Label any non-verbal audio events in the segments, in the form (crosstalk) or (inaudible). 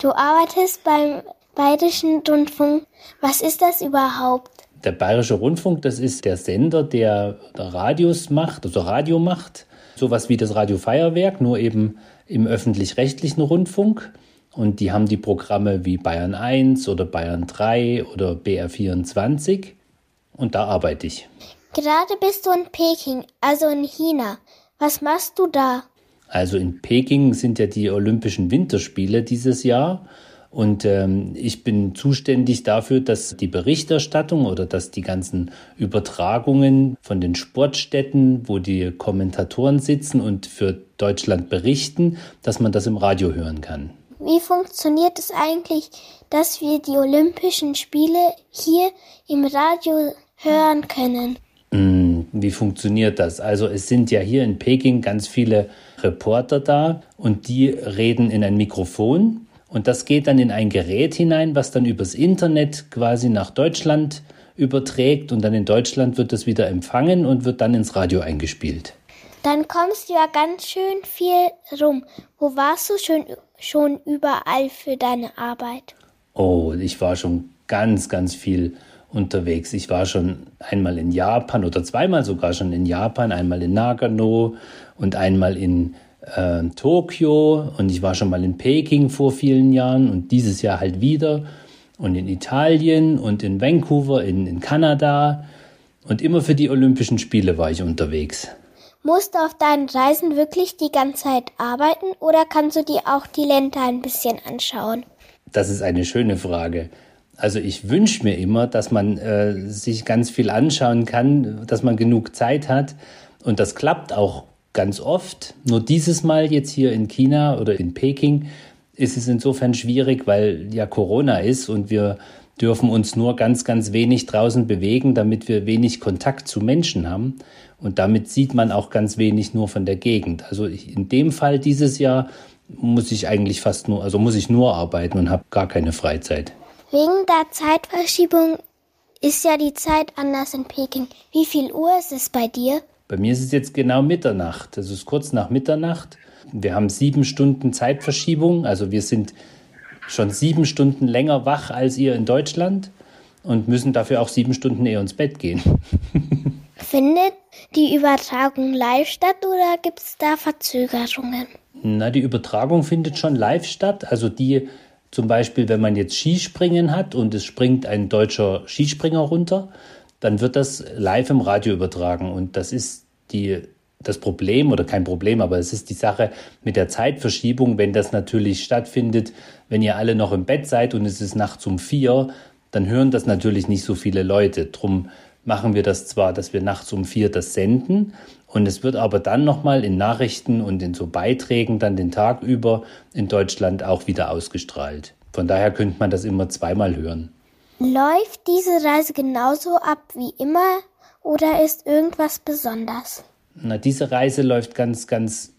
Du arbeitest beim Bayerischen Rundfunk. Was ist das überhaupt? Der Bayerische Rundfunk, das ist der Sender, der Radios macht, also Radio macht. Sowas wie das Radio Feuerwerk, nur eben im öffentlich-rechtlichen Rundfunk. Und die haben die Programme wie Bayern 1 oder Bayern 3 oder BR 24. Und da arbeite ich. Gerade bist du in Peking, also in China. Was machst du da? Also in Peking sind ja die Olympischen Winterspiele dieses Jahr. Und ähm, ich bin zuständig dafür, dass die Berichterstattung oder dass die ganzen Übertragungen von den Sportstätten, wo die Kommentatoren sitzen und für Deutschland berichten, dass man das im Radio hören kann. Wie funktioniert es eigentlich, dass wir die Olympischen Spiele hier im Radio hören können? Hm, wie funktioniert das? Also es sind ja hier in Peking ganz viele Reporter da und die reden in ein Mikrofon und das geht dann in ein Gerät hinein, was dann übers Internet quasi nach Deutschland überträgt und dann in Deutschland wird das wieder empfangen und wird dann ins Radio eingespielt. Dann kommst du ja ganz schön viel rum. Wo warst du schon, schon überall für deine Arbeit? Oh, ich war schon ganz, ganz viel unterwegs. Ich war schon einmal in Japan oder zweimal sogar schon in Japan, einmal in Nagano und einmal in äh, Tokio und ich war schon mal in Peking vor vielen Jahren und dieses Jahr halt wieder und in Italien und in Vancouver, in, in Kanada und immer für die Olympischen Spiele war ich unterwegs. Musst du auf deinen Reisen wirklich die ganze Zeit arbeiten oder kannst du dir auch die Länder ein bisschen anschauen? Das ist eine schöne Frage. Also ich wünsche mir immer, dass man äh, sich ganz viel anschauen kann, dass man genug Zeit hat. Und das klappt auch ganz oft. Nur dieses Mal jetzt hier in China oder in Peking ist es insofern schwierig, weil ja Corona ist und wir dürfen uns nur ganz, ganz wenig draußen bewegen, damit wir wenig Kontakt zu Menschen haben. Und damit sieht man auch ganz wenig nur von der Gegend. Also ich, in dem Fall dieses Jahr muss ich eigentlich fast nur, also muss ich nur arbeiten und habe gar keine Freizeit. Wegen der Zeitverschiebung ist ja die Zeit anders in Peking. Wie viel Uhr ist es bei dir? Bei mir ist es jetzt genau Mitternacht. Es ist kurz nach Mitternacht. Wir haben sieben Stunden Zeitverschiebung. Also wir sind schon sieben Stunden länger wach als ihr in Deutschland und müssen dafür auch sieben Stunden eher ins Bett gehen. (laughs) Findet die Übertragung live statt oder gibt es da Verzögerungen? Na, die Übertragung findet schon live statt. Also die zum Beispiel, wenn man jetzt Skispringen hat und es springt ein deutscher Skispringer runter, dann wird das live im Radio übertragen. Und das ist die, das Problem oder kein Problem, aber es ist die Sache mit der Zeitverschiebung. Wenn das natürlich stattfindet, wenn ihr alle noch im Bett seid und es ist nachts um vier, dann hören das natürlich nicht so viele Leute. Drum machen wir das zwar, dass wir nachts um vier das senden, und es wird aber dann nochmal in Nachrichten und in so Beiträgen dann den Tag über in Deutschland auch wieder ausgestrahlt. Von daher könnte man das immer zweimal hören. Läuft diese Reise genauso ab wie immer oder ist irgendwas besonders? Na, diese Reise läuft ganz, ganz,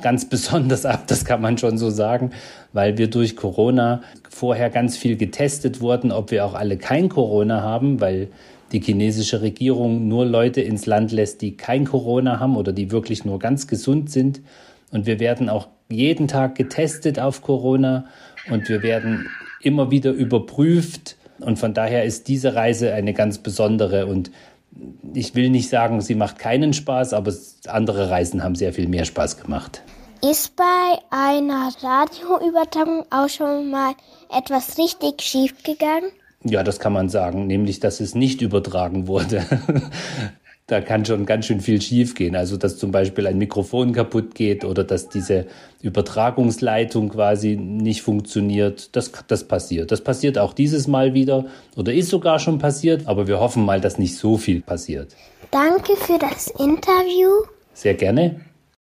ganz (laughs) besonders ab, das kann man schon so sagen, weil wir durch Corona vorher ganz viel getestet wurden, ob wir auch alle kein Corona haben, weil die chinesische Regierung nur Leute ins Land lässt, die kein Corona haben oder die wirklich nur ganz gesund sind. Und wir werden auch jeden Tag getestet auf Corona und wir werden immer wieder überprüft. Und von daher ist diese Reise eine ganz besondere und ich will nicht sagen, sie macht keinen Spaß, aber andere Reisen haben sehr viel mehr Spaß gemacht. Ist bei einer Radioübertragung auch schon mal etwas richtig schief gegangen? Ja, das kann man sagen, nämlich dass es nicht übertragen wurde. (laughs) da kann schon ganz schön viel schiefgehen. Also, dass zum Beispiel ein Mikrofon kaputt geht oder dass diese Übertragungsleitung quasi nicht funktioniert. Das, das passiert. Das passiert auch dieses Mal wieder oder ist sogar schon passiert, aber wir hoffen mal, dass nicht so viel passiert. Danke für das Interview. Sehr gerne.